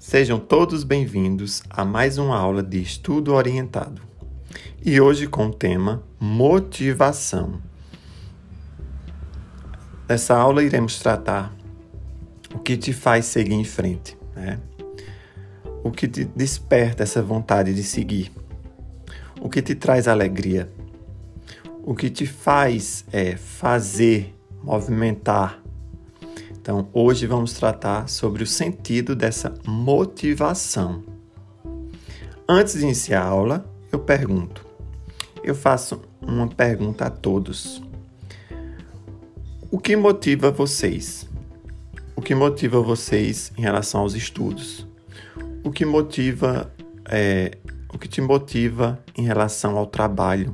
Sejam todos bem-vindos a mais uma aula de estudo orientado. E hoje com o tema motivação. Nessa aula iremos tratar o que te faz seguir em frente, né? O que te desperta essa vontade de seguir. O que te traz alegria. O que te faz é fazer, movimentar, então, hoje vamos tratar sobre o sentido dessa motivação. Antes de iniciar a aula, eu pergunto. Eu faço uma pergunta a todos. O que motiva vocês? O que motiva vocês em relação aos estudos? O que motiva é, o que te motiva em relação ao trabalho?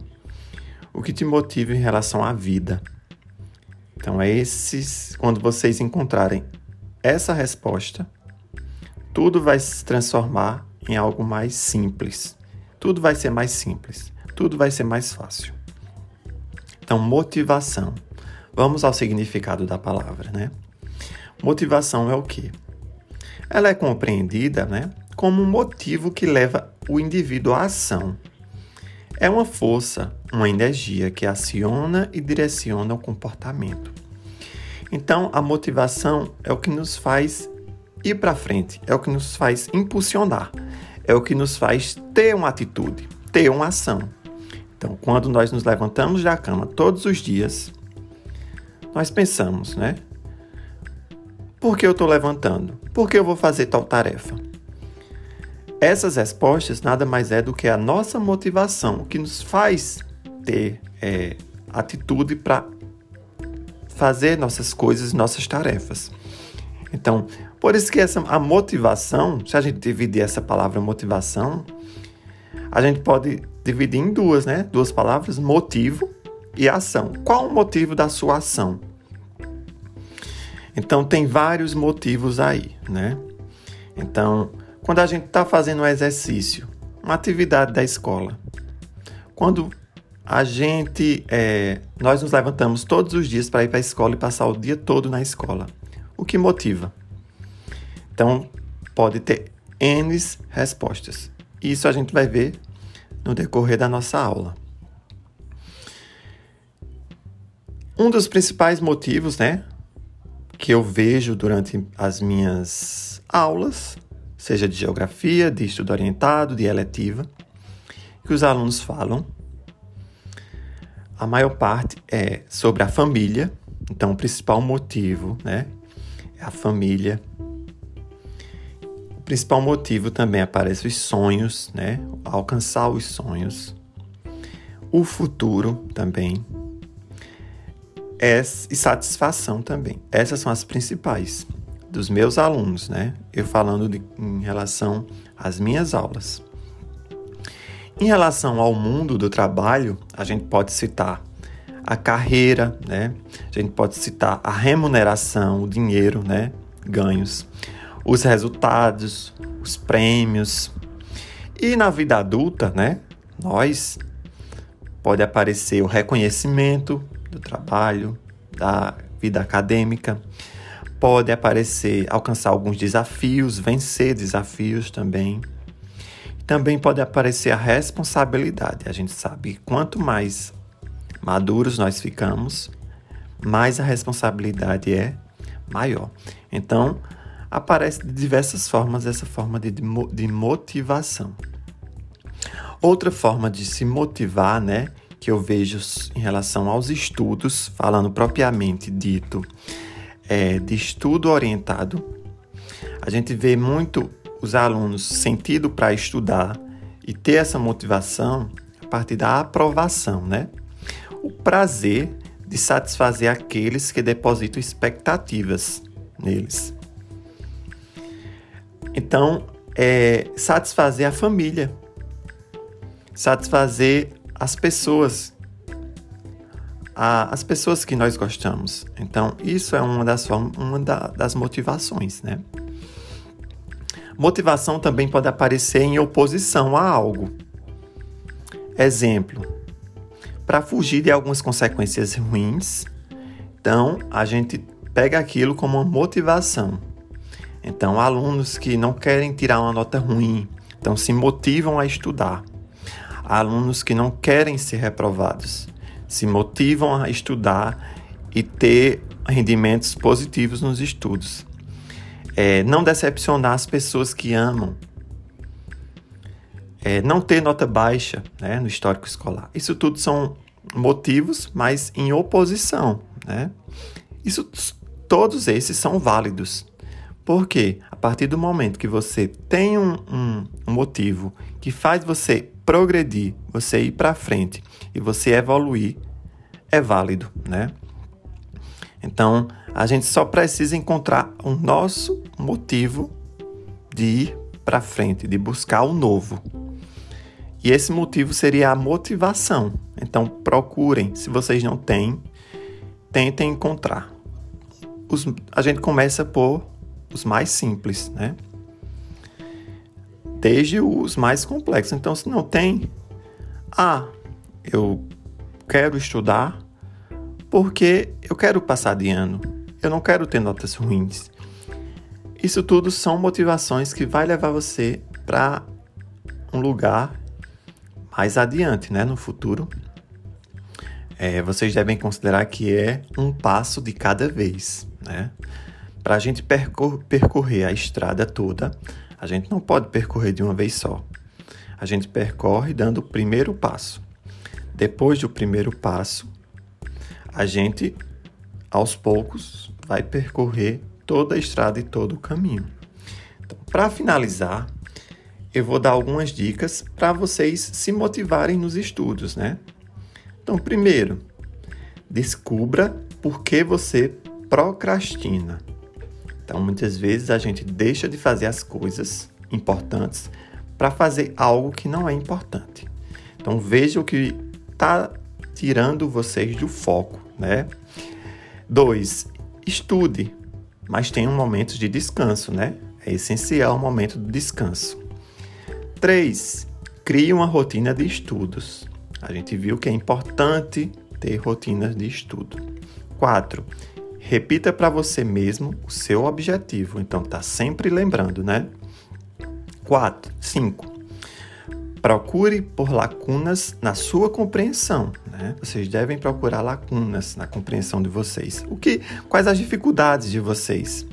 O que te motiva em relação à vida? Então, é esses, quando vocês encontrarem essa resposta, tudo vai se transformar em algo mais simples. Tudo vai ser mais simples. Tudo vai ser mais fácil. Então, motivação. Vamos ao significado da palavra, né? Motivação é o quê? Ela é compreendida, né, como um motivo que leva o indivíduo à ação. É uma força, uma energia que aciona e direciona o comportamento. Então, a motivação é o que nos faz ir para frente, é o que nos faz impulsionar, é o que nos faz ter uma atitude, ter uma ação. Então, quando nós nos levantamos da cama todos os dias, nós pensamos, né? Por que eu estou levantando? Por que eu vou fazer tal tarefa? Essas respostas nada mais é do que a nossa motivação, que nos faz ter é, atitude para fazer nossas coisas, nossas tarefas. Então, por isso que essa, a motivação, se a gente dividir essa palavra motivação, a gente pode dividir em duas, né? Duas palavras, motivo e ação. Qual o motivo da sua ação? Então, tem vários motivos aí, né? Então, quando a gente está fazendo um exercício, uma atividade da escola, quando a gente, é, nós nos levantamos todos os dias para ir para a escola e passar o dia todo na escola. O que motiva? Então, pode ter N respostas. Isso a gente vai ver no decorrer da nossa aula. Um dos principais motivos, né, que eu vejo durante as minhas aulas, seja de geografia, de estudo orientado, de eletiva, que os alunos falam a maior parte é sobre a família. Então, o principal motivo, né, é a família. O principal motivo também aparece os sonhos, né, alcançar os sonhos. O futuro também. E satisfação também. Essas são as principais dos meus alunos, né? Eu falando de, em relação às minhas aulas. Em relação ao mundo do trabalho, a gente pode citar a carreira, né? A gente pode citar a remuneração, o dinheiro, né? Ganhos, os resultados, os prêmios. E na vida adulta, né? Nós pode aparecer o reconhecimento do trabalho, da vida acadêmica, pode aparecer alcançar alguns desafios, vencer desafios também. Também pode aparecer a responsabilidade. A gente sabe que quanto mais maduros nós ficamos, mais a responsabilidade é maior. Então, aparece de diversas formas essa forma de, de motivação. Outra forma de se motivar, né, que eu vejo em relação aos estudos, falando propriamente dito, é, de estudo orientado, a gente vê muito os alunos sentido para estudar e ter essa motivação a partir da aprovação, né? O prazer de satisfazer aqueles que depositam expectativas neles. Então, é satisfazer a família, satisfazer as pessoas, a, as pessoas que nós gostamos. Então, isso é uma das, uma da, das motivações, né? Motivação também pode aparecer em oposição a algo. Exemplo: para fugir de algumas consequências ruins, então a gente pega aquilo como uma motivação. Então, alunos que não querem tirar uma nota ruim, então se motivam a estudar. Alunos que não querem ser reprovados, se motivam a estudar e ter rendimentos positivos nos estudos. É, não decepcionar as pessoas que amam. É, não ter nota baixa né, no histórico escolar. Isso tudo são motivos, mas em oposição. Né? Isso, todos esses são válidos. Porque a partir do momento que você tem um, um, um motivo que faz você progredir, você ir para frente e você evoluir, é válido, né? Então, a gente só precisa encontrar o nosso motivo de ir para frente, de buscar o novo. E esse motivo seria a motivação. Então, procurem, se vocês não têm, tentem encontrar. Os, a gente começa por os mais simples, né? Desde os mais complexos. Então, se não tem, ah, eu quero estudar porque eu quero passar de ano. Eu não quero ter notas ruins. Isso tudo são motivações que vai levar você para um lugar mais adiante, né, no futuro. É, vocês devem considerar que é um passo de cada vez, né? Para a gente percor percorrer a estrada toda, a gente não pode percorrer de uma vez só. A gente percorre dando o primeiro passo. Depois do primeiro passo, a gente, aos poucos, vai percorrer toda a estrada e todo o caminho. Então, para finalizar, eu vou dar algumas dicas para vocês se motivarem nos estudos, né? Então, primeiro, descubra por que você procrastina. Então, muitas vezes a gente deixa de fazer as coisas importantes para fazer algo que não é importante. Então, veja o que está tirando vocês do foco, né? Dois, estude, mas tenha um momento de descanso, né? É essencial o momento do descanso. Três, crie uma rotina de estudos. A gente viu que é importante ter rotinas de estudo. Quatro, Repita para você mesmo o seu objetivo. Então, tá sempre lembrando, né? 4. 5. Procure por lacunas na sua compreensão. Né? Vocês devem procurar lacunas na compreensão de vocês. O que, quais as dificuldades de vocês?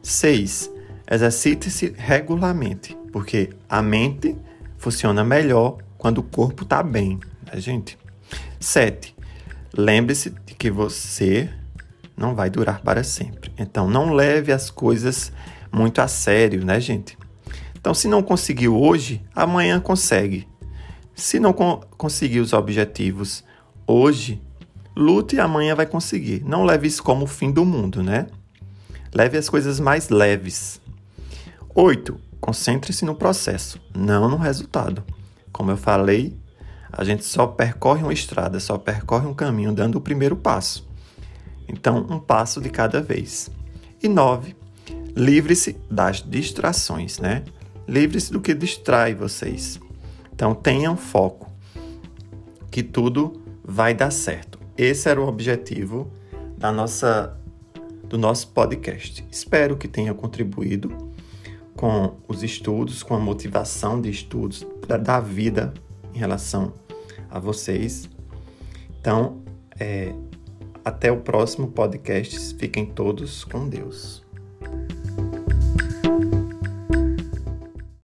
6. Exercite-se regularmente, porque a mente funciona melhor quando o corpo está bem, né, gente? 7. Lembre-se de que você não vai durar para sempre. Então, não leve as coisas muito a sério, né, gente? Então, se não conseguiu hoje, amanhã consegue. Se não co conseguir os objetivos hoje, lute e amanhã vai conseguir. Não leve isso como o fim do mundo, né? Leve as coisas mais leves. 8. Concentre-se no processo, não no resultado. Como eu falei, a gente só percorre uma estrada, só percorre um caminho dando o primeiro passo. Então, um passo de cada vez. E nove, livre-se das distrações, né? Livre-se do que distrai vocês. Então, tenham foco, que tudo vai dar certo. Esse era o objetivo da nossa, do nosso podcast. Espero que tenha contribuído com os estudos, com a motivação de estudos da vida em relação a vocês. Então, é, até o próximo podcast. Fiquem todos com Deus.